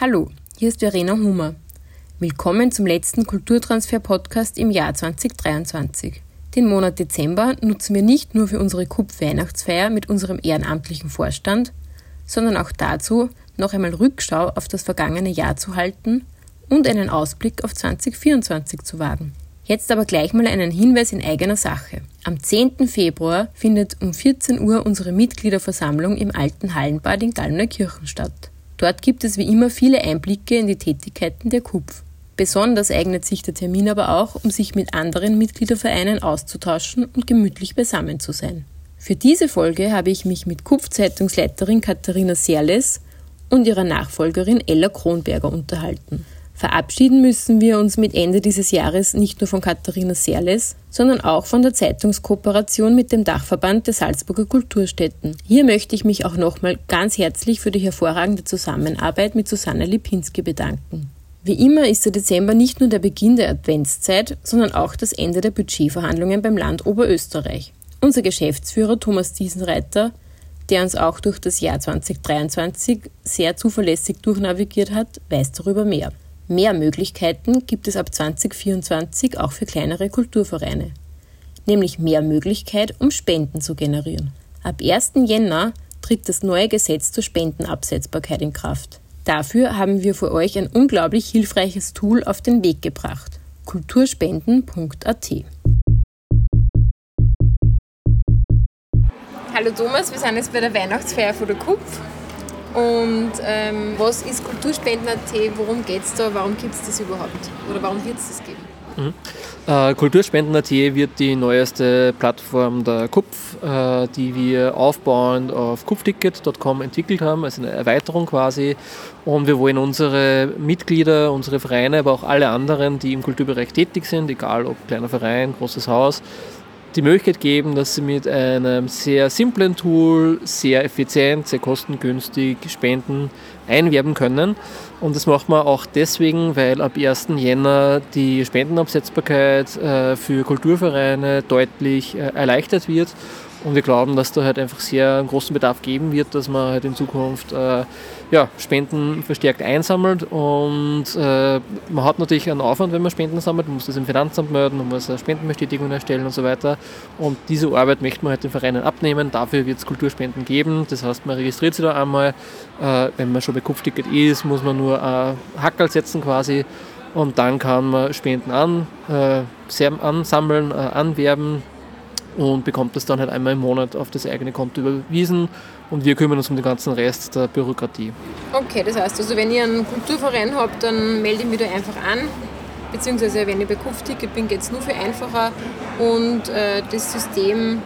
Hallo, hier ist Verena Hummer. Willkommen zum letzten Kulturtransfer-Podcast im Jahr 2023. Den Monat Dezember nutzen wir nicht nur für unsere KUP-Weihnachtsfeier mit unserem ehrenamtlichen Vorstand, sondern auch dazu, noch einmal Rückschau auf das vergangene Jahr zu halten und einen Ausblick auf 2024 zu wagen. Jetzt aber gleich mal einen Hinweis in eigener Sache. Am 10. Februar findet um 14 Uhr unsere Mitgliederversammlung im alten Hallenbad in Gallneukirchen statt. Dort gibt es wie immer viele Einblicke in die Tätigkeiten der KUPF. Besonders eignet sich der Termin aber auch, um sich mit anderen Mitgliedervereinen auszutauschen und gemütlich beisammen zu sein. Für diese Folge habe ich mich mit KUPF-Zeitungsleiterin Katharina Serles und ihrer Nachfolgerin Ella Kronberger unterhalten. Verabschieden müssen wir uns mit Ende dieses Jahres nicht nur von Katharina Serles, sondern auch von der Zeitungskooperation mit dem Dachverband der Salzburger Kulturstätten. Hier möchte ich mich auch nochmal ganz herzlich für die hervorragende Zusammenarbeit mit Susanne Lipinski bedanken. Wie immer ist der Dezember nicht nur der Beginn der Adventszeit, sondern auch das Ende der Budgetverhandlungen beim Land Oberösterreich. Unser Geschäftsführer Thomas Diesenreiter, der uns auch durch das Jahr 2023 sehr zuverlässig durchnavigiert hat, weiß darüber mehr. Mehr Möglichkeiten gibt es ab 2024 auch für kleinere Kulturvereine, nämlich mehr Möglichkeit, um Spenden zu generieren. Ab 1. Jänner tritt das neue Gesetz zur Spendenabsetzbarkeit in Kraft. Dafür haben wir für euch ein unglaublich hilfreiches Tool auf den Weg gebracht. kulturspenden.at Hallo Thomas, wir sind jetzt bei der Weihnachtsfeier von der KUPF. Und ähm, was ist Kulturspenden.at? Worum geht es da? Warum gibt es das überhaupt? Oder warum wird es das geben? Mhm. Äh, Kulturspenden.at wird die neueste Plattform der KUPF, äh, die wir aufbauend auf kupfticket.com entwickelt haben, also eine Erweiterung quasi. Und wir wollen unsere Mitglieder, unsere Vereine, aber auch alle anderen, die im Kulturbereich tätig sind, egal ob kleiner Verein, großes Haus, die Möglichkeit geben, dass sie mit einem sehr simplen Tool sehr effizient, sehr kostengünstig Spenden einwerben können. Und das macht man auch deswegen, weil ab 1. Jänner die Spendenabsetzbarkeit äh, für Kulturvereine deutlich äh, erleichtert wird und wir glauben, dass da halt einfach sehr einen großen Bedarf geben wird, dass man halt in Zukunft äh, ja, Spenden verstärkt einsammelt. Und äh, man hat natürlich einen Aufwand, wenn man Spenden sammelt. Man muss das im Finanzamt melden, man muss eine Spendenbestätigung erstellen und so weiter. Und diese Arbeit möchte man halt den Vereinen abnehmen. Dafür wird es Kulturspenden geben. Das heißt, man registriert sich da einmal. Äh, wenn man schon bei Kupfticket ist, muss man nur ein Hackerl setzen quasi. Und dann kann man Spenden an, äh, ansammeln, äh, anwerben, und bekommt das dann halt einmal im Monat auf das eigene Konto überwiesen und wir kümmern uns um den ganzen Rest der Bürokratie. Okay, das heißt also, wenn ihr einen Kulturverein habt, dann melde ich mich da einfach an, beziehungsweise wenn ich bei Kupfticket bin, geht es nur für einfacher und äh, das System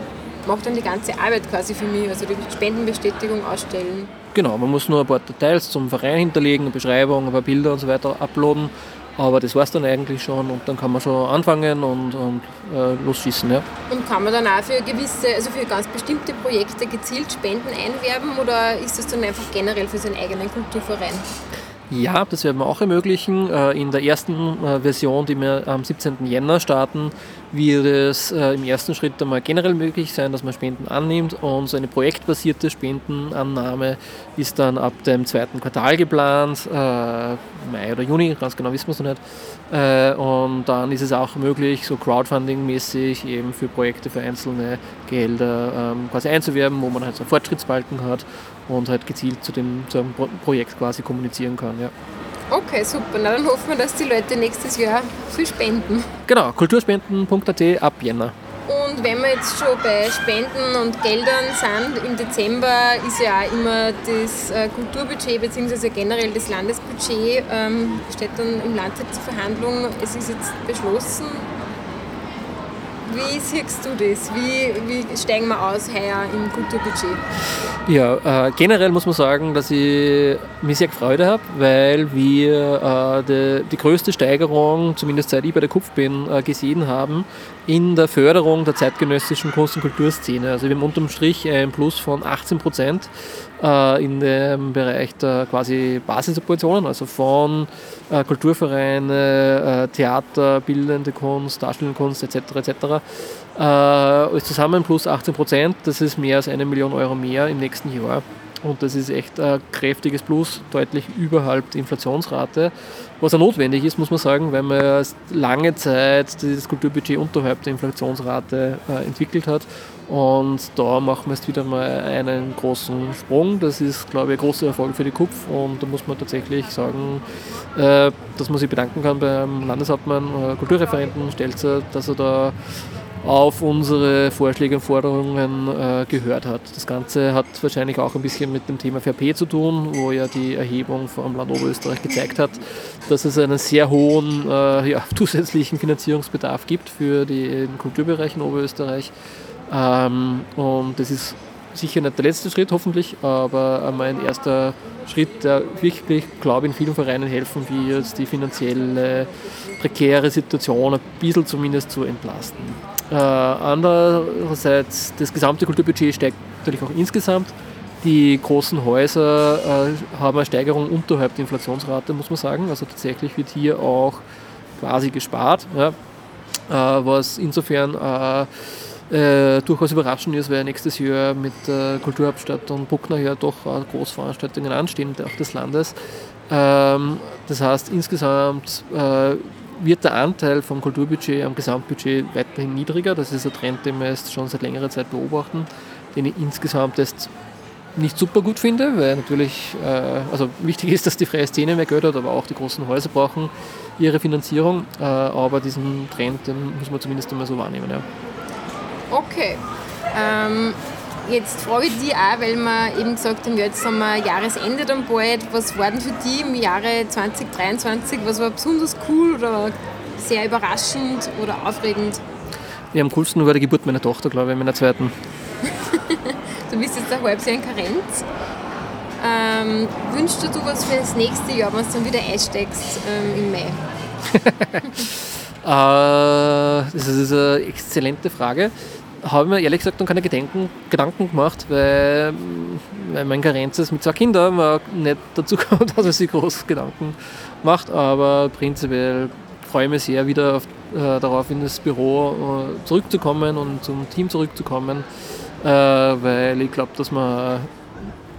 macht dann die ganze Arbeit quasi für mich, also die Spendenbestätigung ausstellen. Genau, man muss nur ein paar Details zum Verein hinterlegen, eine Beschreibung, ein paar Bilder und so weiter uploaden aber das war es dann eigentlich schon und dann kann man schon anfangen und, und äh, losschießen. Ja. Und kann man dann auch für gewisse, also für ganz bestimmte Projekte gezielt Spenden einwerben oder ist das dann einfach generell für seinen eigenen Kulturverein? Ja, das werden wir auch ermöglichen. Äh, in der ersten äh, Version, die wir am 17. Jänner starten, wird es äh, im ersten Schritt einmal generell möglich sein, dass man Spenden annimmt und so eine projektbasierte Spendenannahme ist dann ab dem zweiten Quartal geplant, Mai oder Juni, ganz genau wissen wir es noch nicht. Und dann ist es auch möglich, so Crowdfunding-mäßig eben für Projekte, für einzelne Gelder ähm, quasi einzuwerben, wo man halt so Fortschrittsbalken hat und halt gezielt zu dem, zu einem Projekt quasi kommunizieren kann. Ja. Okay, super. Na, dann hoffen wir, dass die Leute nächstes Jahr viel spenden. Genau, kulturspenden.at ab Jänner. Und wenn wir jetzt schon bei Spenden und Geldern sind, im Dezember ist ja auch immer das äh, Kulturbudget bzw. generell das Landesbudget, ähm, steht dann im Landtag zur Verhandlung. Es ist jetzt beschlossen. Wie siehst du das? Wie, wie steigen wir aus heuer im Kulturbudget? Ja, äh, generell muss man sagen, dass ich mich sehr gefreut habe, weil wir äh, die, die, größte Steigerung, zumindest seit ich bei der Kupf bin, äh, gesehen haben in der Förderung der zeitgenössischen Kunst- und Kulturszene. Also wir haben unterm Strich ein Plus von 18 Prozent äh, in dem Bereich der quasi Basissubventionen, also von äh, Kulturvereine, äh, Theater, bildende Kunst, darstellende Kunst etc. etc. Äh, zusammen plus 18 Prozent, das ist mehr als eine Million Euro mehr im nächsten Jahr. Und das ist echt ein kräftiges Plus, deutlich überhalb der Inflationsrate. Was ja notwendig ist, muss man sagen, weil man lange Zeit das Kulturbudget unterhalb der Inflationsrate äh, entwickelt hat. Und da machen wir jetzt wieder mal einen großen Sprung. Das ist, glaube ich, ein großer Erfolg für die KUPF. Und da muss man tatsächlich sagen, äh, dass man sich bedanken kann beim Landeshauptmann, äh, Kulturreferenten Stelzer, dass er da auf unsere Vorschläge und Forderungen äh, gehört hat. Das Ganze hat wahrscheinlich auch ein bisschen mit dem Thema VRP zu tun, wo ja die Erhebung vom Land Oberösterreich gezeigt hat, dass es einen sehr hohen ja, zusätzlichen Finanzierungsbedarf gibt für den Kulturbereich in Oberösterreich. Ähm, und das ist sicher nicht der letzte Schritt, hoffentlich, aber ein erster Schritt, der wirklich, glaube ich, in vielen Vereinen helfen wird, die finanzielle prekäre Situation ein bisschen zumindest zu entlasten. Äh, andererseits, das gesamte Kulturbudget steigt natürlich auch insgesamt. Die großen Häuser äh, haben eine Steigerung unterhalb der Inflationsrate, muss man sagen. Also tatsächlich wird hier auch quasi gespart, ja. äh, was insofern äh, äh, durchaus überraschend ist, weil nächstes Jahr mit der Kulturhauptstadt und Bruckner ja doch Großveranstaltungen anstehen, auch des Landes. Ähm, das heißt, insgesamt äh, wird der Anteil vom Kulturbudget am Gesamtbudget weiterhin niedriger. Das ist ein Trend, den wir jetzt schon seit längerer Zeit beobachten, den ich insgesamt jetzt nicht super gut finde, weil natürlich, äh, also wichtig ist, dass die freie Szene mehr Geld hat, aber auch die großen Häuser brauchen ihre Finanzierung. Äh, aber diesen Trend, den muss man zumindest einmal so wahrnehmen. Ja. Okay. Ähm, jetzt frage ich dich auch, weil wir eben gesagt haben, jetzt haben wir Jahresende dann bald. Was war denn für dich im Jahre 2023? Was war besonders cool oder sehr überraschend oder aufregend? Ja, am coolsten war die Geburt meiner Tochter, glaube ich, meiner zweiten. du bist jetzt ein halbes Jahr in Karenz. Ähm, wünschst du dir was für das nächste Jahr, wenn du dann wieder einsteigst ähm, im Mai? äh, das ist eine exzellente Frage habe mir ehrlich gesagt noch keine Gedenken, Gedanken gemacht, weil, weil mein Karenz ist mit zwei Kindern man nicht dazu kommt, dass man sich groß Gedanken macht. Aber prinzipiell freue ich mich sehr, wieder auf, äh, darauf in das Büro äh, zurückzukommen und zum Team zurückzukommen, äh, weil ich glaube, dass man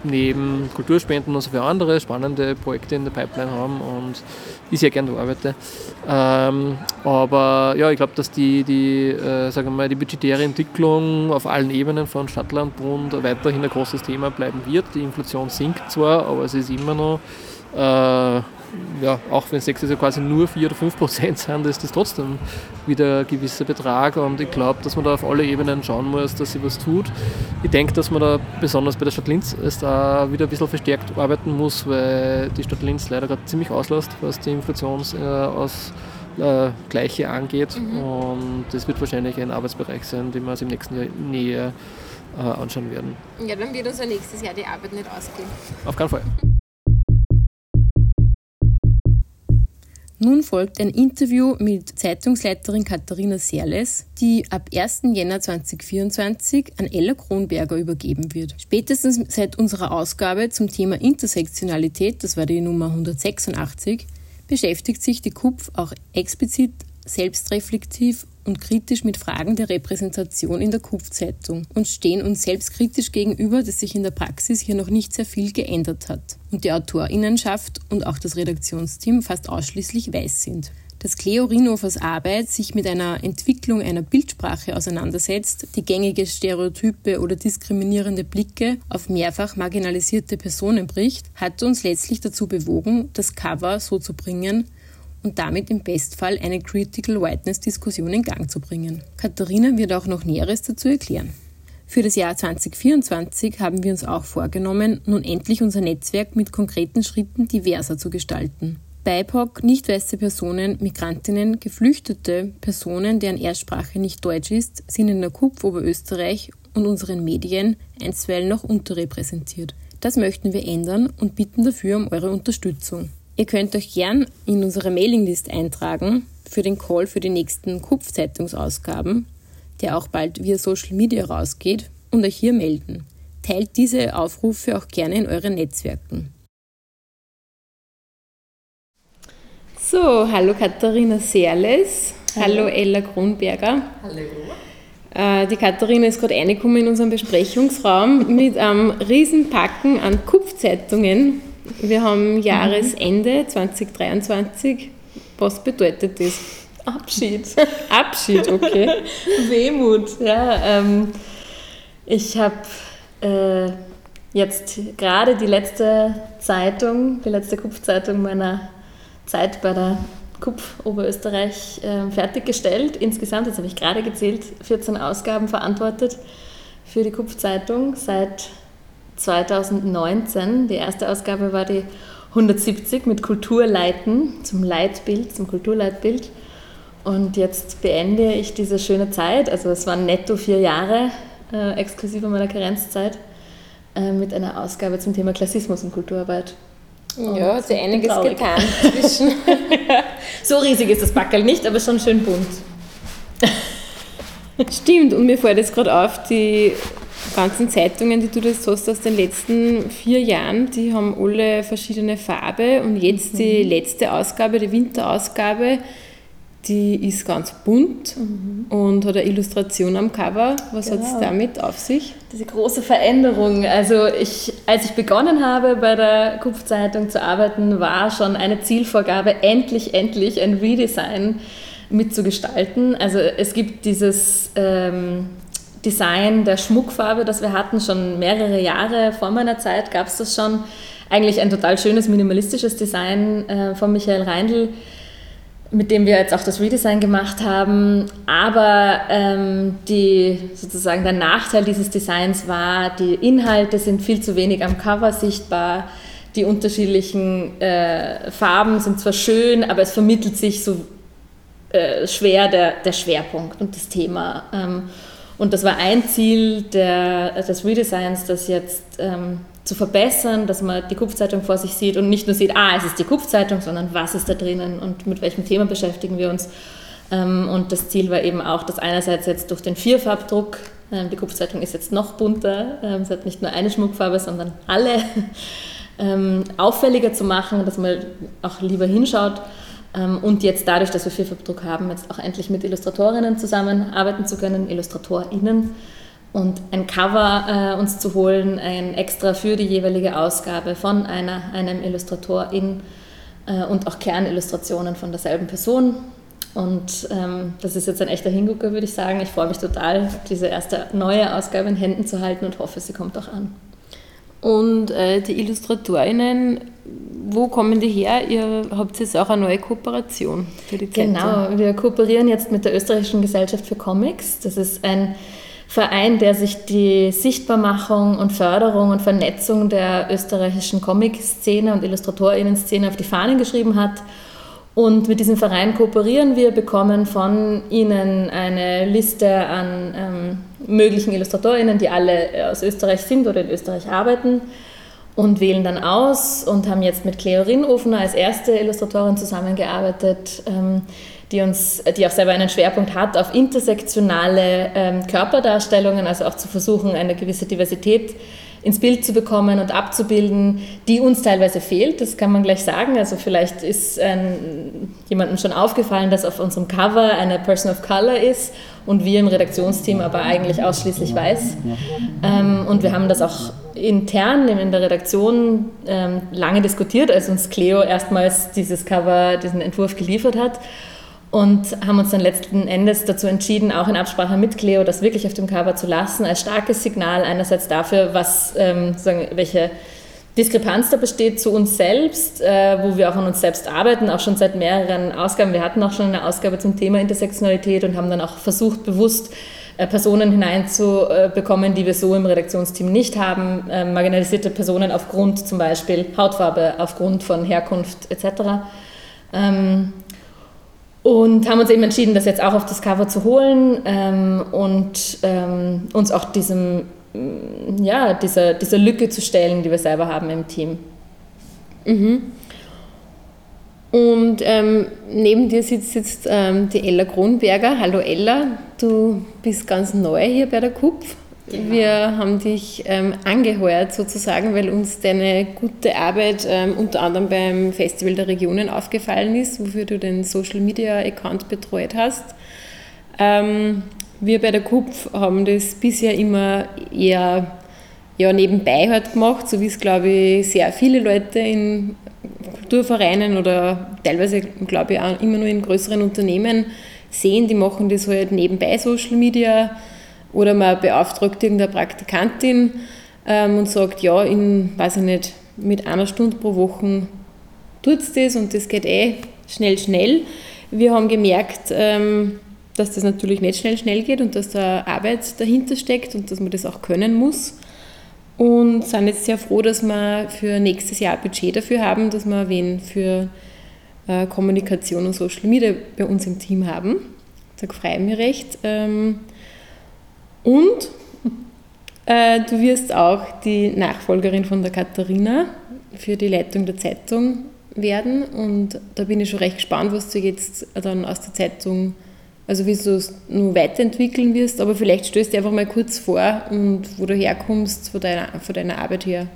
neben Kulturspenden noch so viele andere spannende Projekte in der Pipeline haben und ich sehr gerne arbeite. Ähm, aber ja, ich glaube, dass die, die, äh, sagen wir mal, die budgetäre Entwicklung auf allen Ebenen von Stadtland, Bund weiterhin ein großes Thema bleiben wird. Die Inflation sinkt zwar, aber es ist immer noch äh, ja, auch wenn es nächstes Jahr quasi nur 4 oder 5 Prozent sind, ist das trotzdem wieder ein gewisser Betrag und ich glaube, dass man da auf alle Ebenen schauen muss, dass sie was tut. Ich denke, dass man da besonders bei der Stadt Linz es da wieder ein bisschen verstärkt arbeiten muss, weil die Stadt Linz leider gerade ziemlich auslässt, was die Inflationsausgleiche äh, angeht mhm. und das wird wahrscheinlich ein Arbeitsbereich sein, den wir uns im nächsten Jahr näher äh, anschauen werden. Ja, dann wird uns ja nächstes Jahr die Arbeit nicht ausgehen. Auf keinen Fall. Nun folgt ein Interview mit Zeitungsleiterin Katharina Serles, die ab 1. Jänner 2024 an Ella Kronberger übergeben wird. Spätestens seit unserer Ausgabe zum Thema Intersektionalität, das war die Nummer 186, beschäftigt sich die KUPF auch explizit selbstreflektiv und kritisch mit Fragen der Repräsentation in der Kupfzeitung und stehen uns selbstkritisch gegenüber, dass sich in der Praxis hier noch nicht sehr viel geändert hat und die Autorinnenschaft und auch das Redaktionsteam fast ausschließlich weiß sind. Dass Cleo Rinofers Arbeit sich mit einer Entwicklung einer Bildsprache auseinandersetzt, die gängige Stereotype oder diskriminierende Blicke auf mehrfach marginalisierte Personen bricht, hat uns letztlich dazu bewogen, das Cover so zu bringen, und damit im Bestfall eine Critical Whiteness-Diskussion in Gang zu bringen. Katharina wird auch noch Näheres dazu erklären. Für das Jahr 2024 haben wir uns auch vorgenommen, nun endlich unser Netzwerk mit konkreten Schritten diverser zu gestalten. BIPOC, nicht weiße Personen, Migrantinnen, geflüchtete Personen, deren Erstsprache nicht Deutsch ist, sind in der KUPF Oberösterreich und unseren Medien einstweilen noch unterrepräsentiert. Das möchten wir ändern und bitten dafür um eure Unterstützung. Ihr könnt euch gern in unsere Mailinglist eintragen für den Call für die nächsten KUPF-Zeitungsausgaben, der auch bald via Social Media rausgeht, und euch hier melden. Teilt diese Aufrufe auch gerne in euren Netzwerken. So, hallo Katharina Serles, hallo, hallo Ella Kronberger. Hallo. Äh, die Katharina ist gerade reingekommen in unseren Besprechungsraum mit einem Riesenpacken an Kupfzeitungen. Wir haben Jahresende 2023. Was bedeutet das? Abschied. Abschied, okay. Wehmut, ja. Ähm, ich habe äh, jetzt gerade die letzte Zeitung, die letzte Kupfzeitung meiner Zeit bei der KUPF Oberösterreich äh, fertiggestellt. Insgesamt, jetzt habe ich gerade gezählt, 14 Ausgaben verantwortet für die KUPF-Zeitung seit 2019. Die erste Ausgabe war die 170 mit Kulturleiten zum Leitbild, zum Kulturleitbild. Und jetzt beende ich diese schöne Zeit, also es waren netto vier Jahre, äh, exklusive meiner Karenzzeit, äh, mit einer Ausgabe zum Thema Klassismus und Kulturarbeit. Ja, hat sich einiges traurig. getan zwischen. so riesig ist das Backel nicht, aber schon schön bunt. Stimmt, und mir fällt jetzt gerade auf, die ganzen Zeitungen, die du das hast aus den letzten vier Jahren, die haben alle verschiedene Farbe und jetzt mhm. die letzte Ausgabe, die Winterausgabe, die ist ganz bunt mhm. und hat eine Illustration am Cover. Was genau. hat es damit auf sich? Diese große Veränderung. Also ich, als ich begonnen habe, bei der Kupfzeitung zu arbeiten, war schon eine Zielvorgabe, endlich, endlich ein Redesign mitzugestalten. Also es gibt dieses ähm, Design der Schmuckfarbe, das wir hatten, schon mehrere Jahre vor meiner Zeit gab es das schon. Eigentlich ein total schönes minimalistisches Design äh, von Michael Reindl mit dem wir jetzt auch das Redesign gemacht haben. Aber ähm, die, sozusagen der Nachteil dieses Designs war, die Inhalte sind viel zu wenig am Cover sichtbar. Die unterschiedlichen äh, Farben sind zwar schön, aber es vermittelt sich so äh, schwer der, der Schwerpunkt und das Thema. Ähm, und das war ein Ziel der, des Redesigns, das jetzt ähm, zu verbessern, dass man die Kupfzeitung vor sich sieht und nicht nur sieht, ah, es ist die Kupfzeitung, sondern was ist da drinnen und mit welchem Thema beschäftigen wir uns. Ähm, und das Ziel war eben auch, dass einerseits jetzt durch den Vierfarbdruck, ähm, die Kupfzeitung ist jetzt noch bunter, ähm, es hat nicht nur eine Schmuckfarbe, sondern alle, auffälliger zu machen, dass man auch lieber hinschaut. Und jetzt dadurch, dass wir Vierfarbdruck haben, jetzt auch endlich mit Illustratorinnen zusammenarbeiten zu können, IllustratorInnen und ein Cover äh, uns zu holen, ein extra für die jeweilige Ausgabe von einer, einem Illustratorin äh, und auch Kernillustrationen von derselben Person. Und ähm, das ist jetzt ein echter Hingucker, würde ich sagen. Ich freue mich total, diese erste neue Ausgabe in Händen zu halten und hoffe, sie kommt auch an. Und äh, die Illustratorinnen, wo kommen die her? Ihr habt jetzt auch eine neue Kooperation für die Zeitung. Genau, wir kooperieren jetzt mit der Österreichischen Gesellschaft für Comics. Das ist ein Verein, der sich die Sichtbarmachung und Förderung und Vernetzung der österreichischen Comic-Szene und Illustratorinnen-Szene auf die Fahnen geschrieben hat. Und mit diesem Verein kooperieren wir, bekommen von ihnen eine Liste an ähm, möglichen Illustratorinnen, die alle aus Österreich sind oder in Österreich arbeiten und wählen dann aus und haben jetzt mit Cleo Rinnofner als erste Illustratorin zusammengearbeitet. Ähm, die, uns, die auch selber einen Schwerpunkt hat auf intersektionale ähm, Körperdarstellungen, also auch zu versuchen, eine gewisse Diversität ins Bild zu bekommen und abzubilden, die uns teilweise fehlt, das kann man gleich sagen. Also vielleicht ist ähm, jemandem schon aufgefallen, dass auf unserem Cover eine Person of Color ist und wir im Redaktionsteam aber eigentlich ausschließlich weiß. Ähm, und wir haben das auch intern in der Redaktion ähm, lange diskutiert, als uns Cleo erstmals dieses Cover, diesen Entwurf geliefert hat und haben uns dann letzten Endes dazu entschieden, auch in Absprache mit Cleo, das wirklich auf dem Cover zu lassen, als starkes Signal einerseits dafür, was, ähm, sagen, welche Diskrepanz da besteht zu uns selbst, äh, wo wir auch an uns selbst arbeiten, auch schon seit mehreren Ausgaben. Wir hatten auch schon eine Ausgabe zum Thema Intersektionalität und haben dann auch versucht, bewusst äh, Personen hineinzubekommen, die wir so im Redaktionsteam nicht haben, äh, marginalisierte Personen aufgrund zum Beispiel Hautfarbe, aufgrund von Herkunft etc. Ähm, und haben uns eben entschieden, das jetzt auch auf das Cover zu holen ähm, und ähm, uns auch diesem, mm, ja, dieser, dieser Lücke zu stellen, die wir selber haben im Team. Mhm. Und ähm, neben dir sitzt jetzt ähm, die Ella Kronberger. Hallo Ella, du bist ganz neu hier bei der KUPF. Genau. Wir haben dich ähm, angeheuert sozusagen, weil uns deine gute Arbeit ähm, unter anderem beim Festival der Regionen aufgefallen ist, wofür du den Social Media Account betreut hast. Ähm, wir bei der KUPF haben das bisher immer eher ja, nebenbei halt gemacht, so wie es glaube ich sehr viele Leute in Kulturvereinen oder teilweise glaube ich auch immer nur in größeren Unternehmen sehen, die machen das halt nebenbei Social Media oder man beauftragt irgendeine Praktikantin ähm, und sagt, ja, in, weiß ich nicht, mit einer Stunde pro Woche tut es das und das geht eh schnell, schnell. Wir haben gemerkt, ähm, dass das natürlich nicht schnell, schnell geht und dass da Arbeit dahinter steckt und dass man das auch können muss. Und sind jetzt sehr froh, dass wir für nächstes Jahr Budget dafür haben, dass wir wen für äh, Kommunikation und Social Media bei uns im Team haben. Da freue ich mich recht. Ähm, und äh, du wirst auch die Nachfolgerin von der Katharina für die Leitung der Zeitung werden. Und da bin ich schon recht gespannt, was du jetzt dann aus der Zeitung, also wie du es nur weiterentwickeln wirst. Aber vielleicht stößt dir einfach mal kurz vor und wo du herkommst von deiner, von deiner Arbeit her.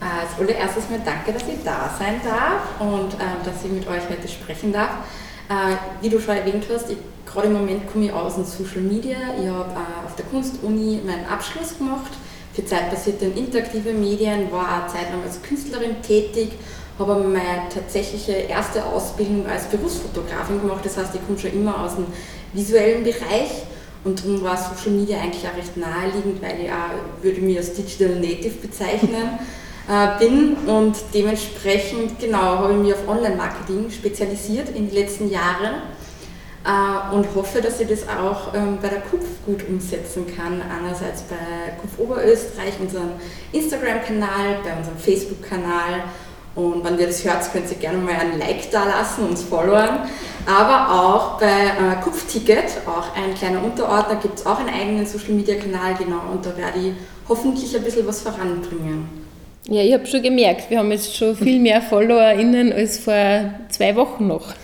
Als allererstes mal danke, dass ich da sein darf und ähm, dass ich mit euch heute sprechen darf. Äh, wie du schon erwähnt hast, ich, gerade im Moment komme ich aus dem Social Media. Ich habe äh, auf der Kunstuni meinen Abschluss gemacht für zeitbasierte und interaktive Medien, war auch zeitlang als Künstlerin tätig, habe meine tatsächliche erste Ausbildung als Berufsfotografin gemacht. Das heißt, ich komme schon immer aus dem visuellen Bereich und darum war Social Media eigentlich auch recht naheliegend, weil ich auch, würde mich als Digital Native bezeichnen. Äh, bin und dementsprechend genau habe ich mich auf Online-Marketing spezialisiert in den letzten Jahren äh, und hoffe, dass ich das auch ähm, bei der KUPF gut umsetzen kann. Einerseits bei KUPF Oberösterreich, unserem Instagram-Kanal, bei unserem Facebook-Kanal und wenn ihr das hört, könnt ihr gerne mal ein Like da lassen, uns followen. Aber auch bei äh, Kupfticket, auch ein kleiner Unterordner, gibt es auch einen eigenen Social Media Kanal, genau, und da werde ich hoffentlich ein bisschen was voranbringen. Ja, ich habe schon gemerkt, wir haben jetzt schon viel mehr FollowerInnen als vor zwei Wochen noch.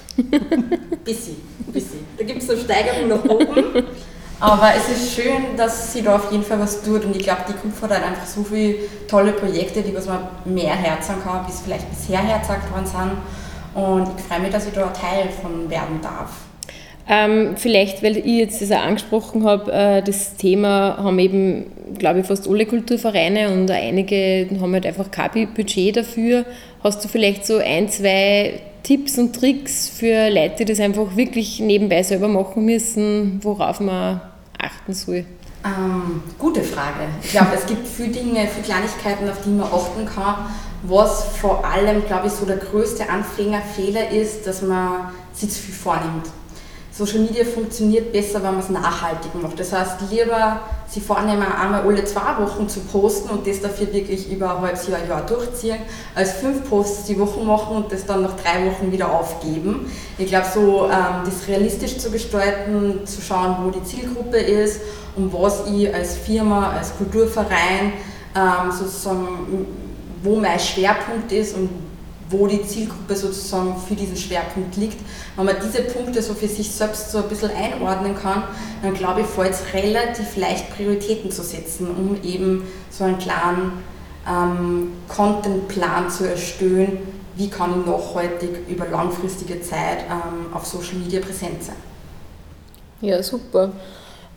Bissi, bissi. Da gibt es eine Steigerung nach oben. Aber es ist schön, dass sie da auf jeden Fall was tut und ich glaube, die Kupfer hat einfach so viele tolle Projekte, die was man mehr herzen kann, bis vielleicht bisher herzagt worden sind. Und ich freue mich, dass ich da Teil von werden darf. Ähm, vielleicht, weil ich jetzt das auch angesprochen habe, äh, das Thema haben eben, glaube ich, fast alle Kulturvereine und einige haben halt einfach kein Budget dafür. Hast du vielleicht so ein, zwei Tipps und Tricks für Leute, die das einfach wirklich nebenbei selber machen müssen, worauf man achten soll? Ähm, gute Frage. Ich glaube, es gibt viele Dinge, viele Kleinigkeiten, auf die man achten kann. Was vor allem, glaube ich, so der größte Anfängerfehler ist, dass man sich zu viel vornimmt. Social Media funktioniert besser, wenn man es nachhaltig macht. Das heißt, lieber sie vornehmen, einmal alle zwei Wochen zu posten und das dafür wirklich über ein halbes Jahr, Jahr durchziehen, als fünf Posts die Woche machen und das dann nach drei Wochen wieder aufgeben. Ich glaube, so ähm, das realistisch zu gestalten, zu schauen, wo die Zielgruppe ist und was ich als Firma, als Kulturverein ähm, sozusagen, wo mein Schwerpunkt ist und wo die Zielgruppe sozusagen für diesen Schwerpunkt liegt. Wenn man diese Punkte so für sich selbst so ein bisschen einordnen kann, dann glaube ich, fällt es relativ leicht, Prioritäten zu setzen, um eben so einen klaren ähm, Contentplan zu erstellen, wie kann ich nachhaltig über langfristige Zeit ähm, auf Social Media präsent sein. Ja, super.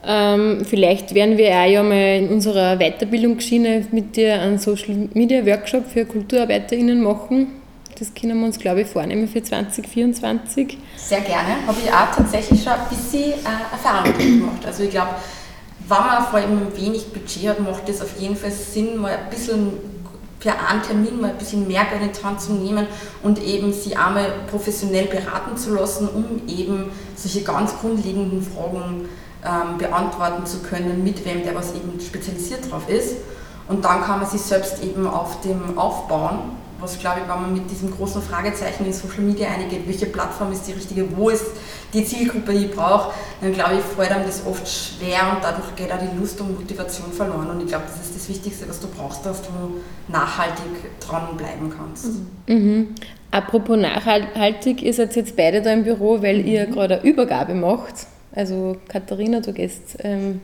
Ähm, vielleicht werden wir auch ja mal in unserer Weiterbildungsschiene mit dir einen Social Media Workshop für KulturarbeiterInnen machen das können wir uns, glaube ich, vornehmen für 2024. Sehr gerne. Habe ich auch tatsächlich schon ein bisschen äh, Erfahrung gemacht. Also ich glaube, wenn man vor allem wenig Budget hat, macht es auf jeden Fall Sinn, mal ein bisschen für einen Termin mal ein bisschen mehr Geld in die Hand zu nehmen und eben sie einmal professionell beraten zu lassen, um eben solche ganz grundlegenden Fragen ähm, beantworten zu können, mit wem der was eben spezialisiert drauf ist. Und dann kann man sich selbst eben auf dem aufbauen was glaube ich, wenn man mit diesem großen Fragezeichen in Social Media eingeht, welche Plattform ist die richtige, wo ist die Zielgruppe, die ich brauche, dann glaube ich, fällt einem das oft schwer und dadurch geht auch die Lust und Motivation verloren. Und ich glaube, das ist das Wichtigste, was du brauchst, dass du nachhaltig dranbleiben kannst. Mhm. Apropos nachhaltig, ihr seid jetzt beide da im Büro, weil ihr mhm. gerade eine Übergabe macht. Also Katharina, du gehst ähm,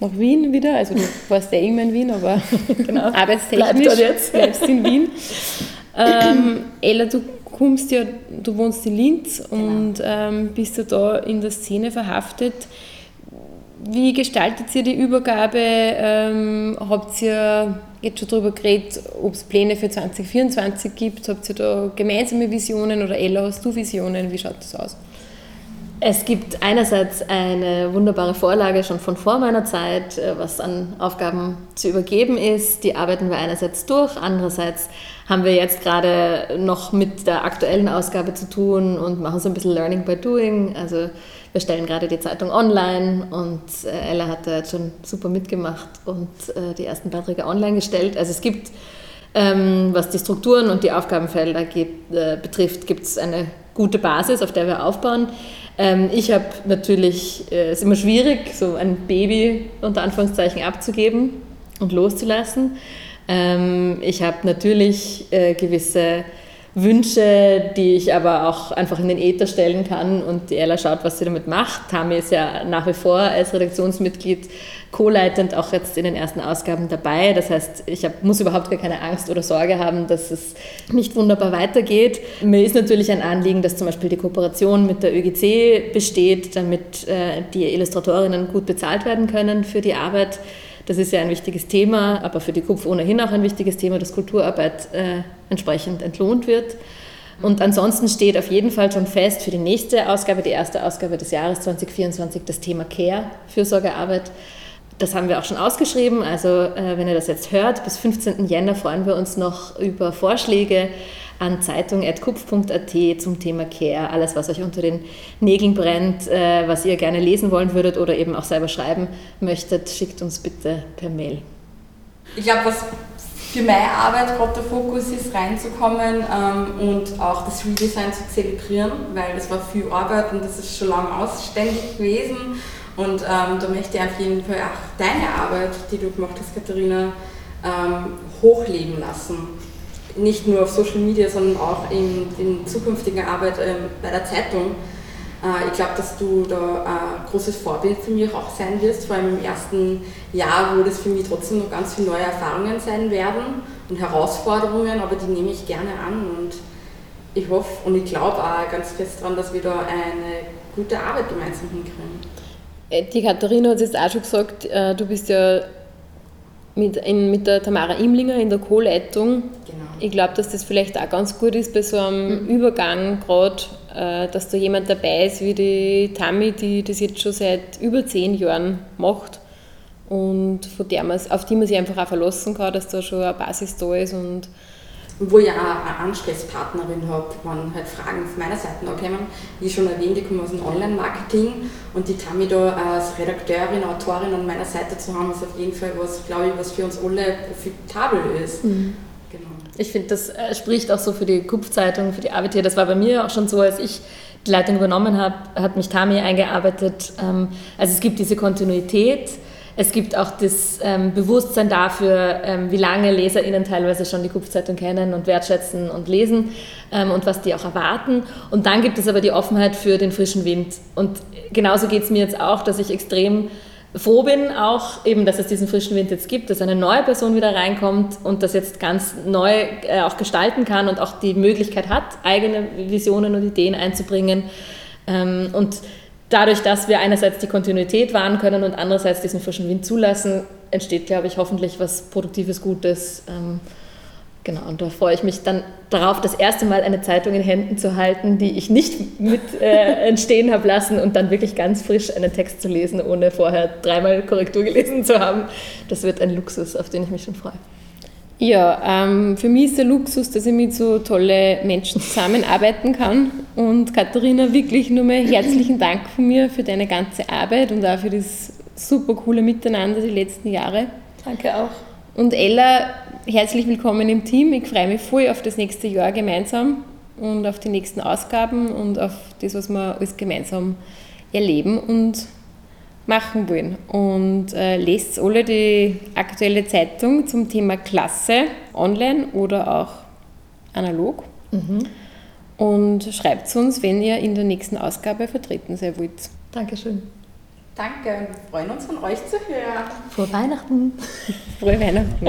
nach Wien wieder, also du warst ja immer in Wien, aber genau. arbeitstechnisch Bleib jetzt. bleibst in Wien. Ähm, Ella, du kommst ja, du wohnst in Linz genau. und ähm, bist ja da in der Szene verhaftet. Wie gestaltet ihr die Übergabe? Ähm, habt ihr jetzt schon darüber geredet, ob es Pläne für 2024 gibt? Habt ihr da gemeinsame Visionen oder Ella, hast du Visionen? Wie schaut das aus? Es gibt einerseits eine wunderbare Vorlage schon von vor meiner Zeit, äh, was an Aufgaben zu übergeben ist. Die arbeiten wir einerseits durch, andererseits haben wir jetzt gerade noch mit der aktuellen Ausgabe zu tun und machen so ein bisschen Learning by Doing. Also wir stellen gerade die Zeitung online und äh, Ella hat da jetzt schon super mitgemacht und äh, die ersten Beiträge online gestellt. Also es gibt, ähm, was die Strukturen und die Aufgabenfelder betrifft, gibt es eine gute Basis, auf der wir aufbauen. Ähm, ich habe natürlich, äh, es ist immer schwierig, so ein Baby unter Anführungszeichen abzugeben und loszulassen. Ähm, ich habe natürlich äh, gewisse Wünsche, die ich aber auch einfach in den Äther stellen kann und die Ella schaut, was sie damit macht. Tami ist ja nach wie vor als Redaktionsmitglied co-leitend auch jetzt in den ersten Ausgaben dabei. Das heißt, ich hab, muss überhaupt gar keine Angst oder Sorge haben, dass es nicht wunderbar weitergeht. Mir ist natürlich ein Anliegen, dass zum Beispiel die Kooperation mit der ÖGC besteht, damit äh, die Illustratorinnen gut bezahlt werden können für die Arbeit. Das ist ja ein wichtiges Thema, aber für die KUPF ohnehin auch ein wichtiges Thema, dass Kulturarbeit äh, entsprechend entlohnt wird. Und ansonsten steht auf jeden Fall schon fest für die nächste Ausgabe, die erste Ausgabe des Jahres 2024, das Thema Care, Fürsorgearbeit. Das haben wir auch schon ausgeschrieben. Also äh, wenn ihr das jetzt hört, bis 15. Jänner freuen wir uns noch über Vorschläge an zeitung.kupf.at zum Thema Care. Alles, was euch unter den Nägeln brennt, äh, was ihr gerne lesen wollen würdet oder eben auch selber schreiben möchtet, schickt uns bitte per Mail. Ich glaube, was für meine Arbeit gerade der Fokus ist, reinzukommen ähm, und auch das Redesign zu zelebrieren, weil das war viel Arbeit und das ist schon lange ausständig gewesen. Und ähm, da möchte ich auf jeden Fall auch deine Arbeit, die du gemacht hast, Katharina, ähm, hochleben lassen nicht nur auf Social Media, sondern auch in, in zukünftiger Arbeit ähm, bei der Zeitung. Äh, ich glaube, dass du da ein großes Vorbild für mich auch sein wirst, vor allem im ersten Jahr, wo das für mich trotzdem noch ganz viele neue Erfahrungen sein werden und Herausforderungen, aber die nehme ich gerne an und ich hoffe und ich glaube auch ganz fest daran, dass wir da eine gute Arbeit gemeinsam hinkriegen. Äh, die Katharina hat es jetzt auch schon gesagt, äh, du bist ja mit, in, mit der Tamara Imlinger in der Co-Leitung. Genau. Ich glaube, dass das vielleicht auch ganz gut ist bei so einem mhm. Übergang gerade, äh, dass da jemand dabei ist wie die Tami, die das jetzt schon seit über zehn Jahren macht und von der man, auf die man sich einfach auch verlassen kann, dass da schon eine Basis da ist und wo ich auch eine Ansprechpartnerin habe, wenn halt Fragen von meiner Seite kommen. Wie schon erwähnt, ich komme aus dem Online-Marketing und die Tami da als Redakteurin, Autorin an meiner Seite zu haben, ist auf jeden Fall was, glaube ich, was für uns alle profitabel ist. Mhm. Genau. Ich finde, das äh, spricht auch so für die Kupfzeitung, für die Arbeit hier. Das war bei mir auch schon so, als ich die Leitung übernommen habe, hat mich Tami eingearbeitet. Ähm, also es gibt diese Kontinuität es gibt auch das ähm, Bewusstsein dafür, ähm, wie lange LeserInnen teilweise schon die Kupfzeitung kennen und wertschätzen und lesen ähm, und was die auch erwarten. Und dann gibt es aber die Offenheit für den frischen Wind. Und genauso geht es mir jetzt auch, dass ich extrem froh bin, auch eben, dass es diesen frischen Wind jetzt gibt, dass eine neue Person wieder reinkommt und das jetzt ganz neu äh, auch gestalten kann und auch die Möglichkeit hat, eigene Visionen und Ideen einzubringen. Ähm, und dadurch, dass wir einerseits die Kontinuität wahren können und andererseits diesen frischen Wind zulassen, entsteht, glaube ich, hoffentlich was Produktives, Gutes. Ähm, genau, und da freue ich mich dann darauf, das erste Mal eine Zeitung in Händen zu halten, die ich nicht mit äh, entstehen habe lassen und dann wirklich ganz frisch einen Text zu lesen, ohne vorher dreimal Korrektur gelesen zu haben. Das wird ein Luxus, auf den ich mich schon freue. Ja, ähm, für mich ist der Luxus, dass ich mit so tollen Menschen zusammenarbeiten kann. Und Katharina, wirklich nur mal herzlichen Dank von mir für deine ganze Arbeit und auch für das super coole Miteinander die letzten Jahre. Danke auch. Und Ella, herzlich willkommen im Team. Ich freue mich voll auf das nächste Jahr gemeinsam und auf die nächsten Ausgaben und auf das, was wir alles gemeinsam erleben und machen wollen. Und äh, lest alle die aktuelle Zeitung zum Thema Klasse online oder auch analog. Mhm. Und schreibt uns, wenn ihr in der nächsten Ausgabe vertreten sein wollt. Dankeschön. Danke und wir freuen uns von euch zu hören. Frohe Weihnachten. Frohe Weihnachten.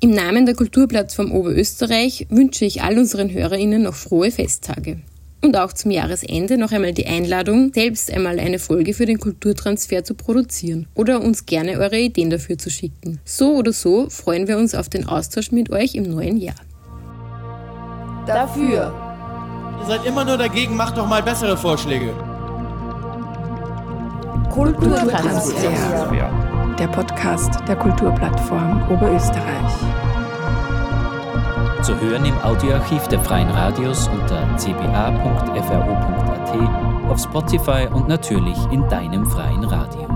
Im Namen der Kulturplattform Oberösterreich wünsche ich all unseren HörerInnen noch frohe Festtage. Und auch zum Jahresende noch einmal die Einladung, selbst einmal eine Folge für den Kulturtransfer zu produzieren oder uns gerne eure Ideen dafür zu schicken. So oder so freuen wir uns auf den Austausch mit euch im neuen Jahr. Dafür. Ihr seid immer nur dagegen, macht doch mal bessere Vorschläge. Kulturtransfer. Der Podcast der Kulturplattform Oberösterreich. Zu hören im Audioarchiv der Freien Radios unter cba.fro.at, auf Spotify und natürlich in deinem freien Radio.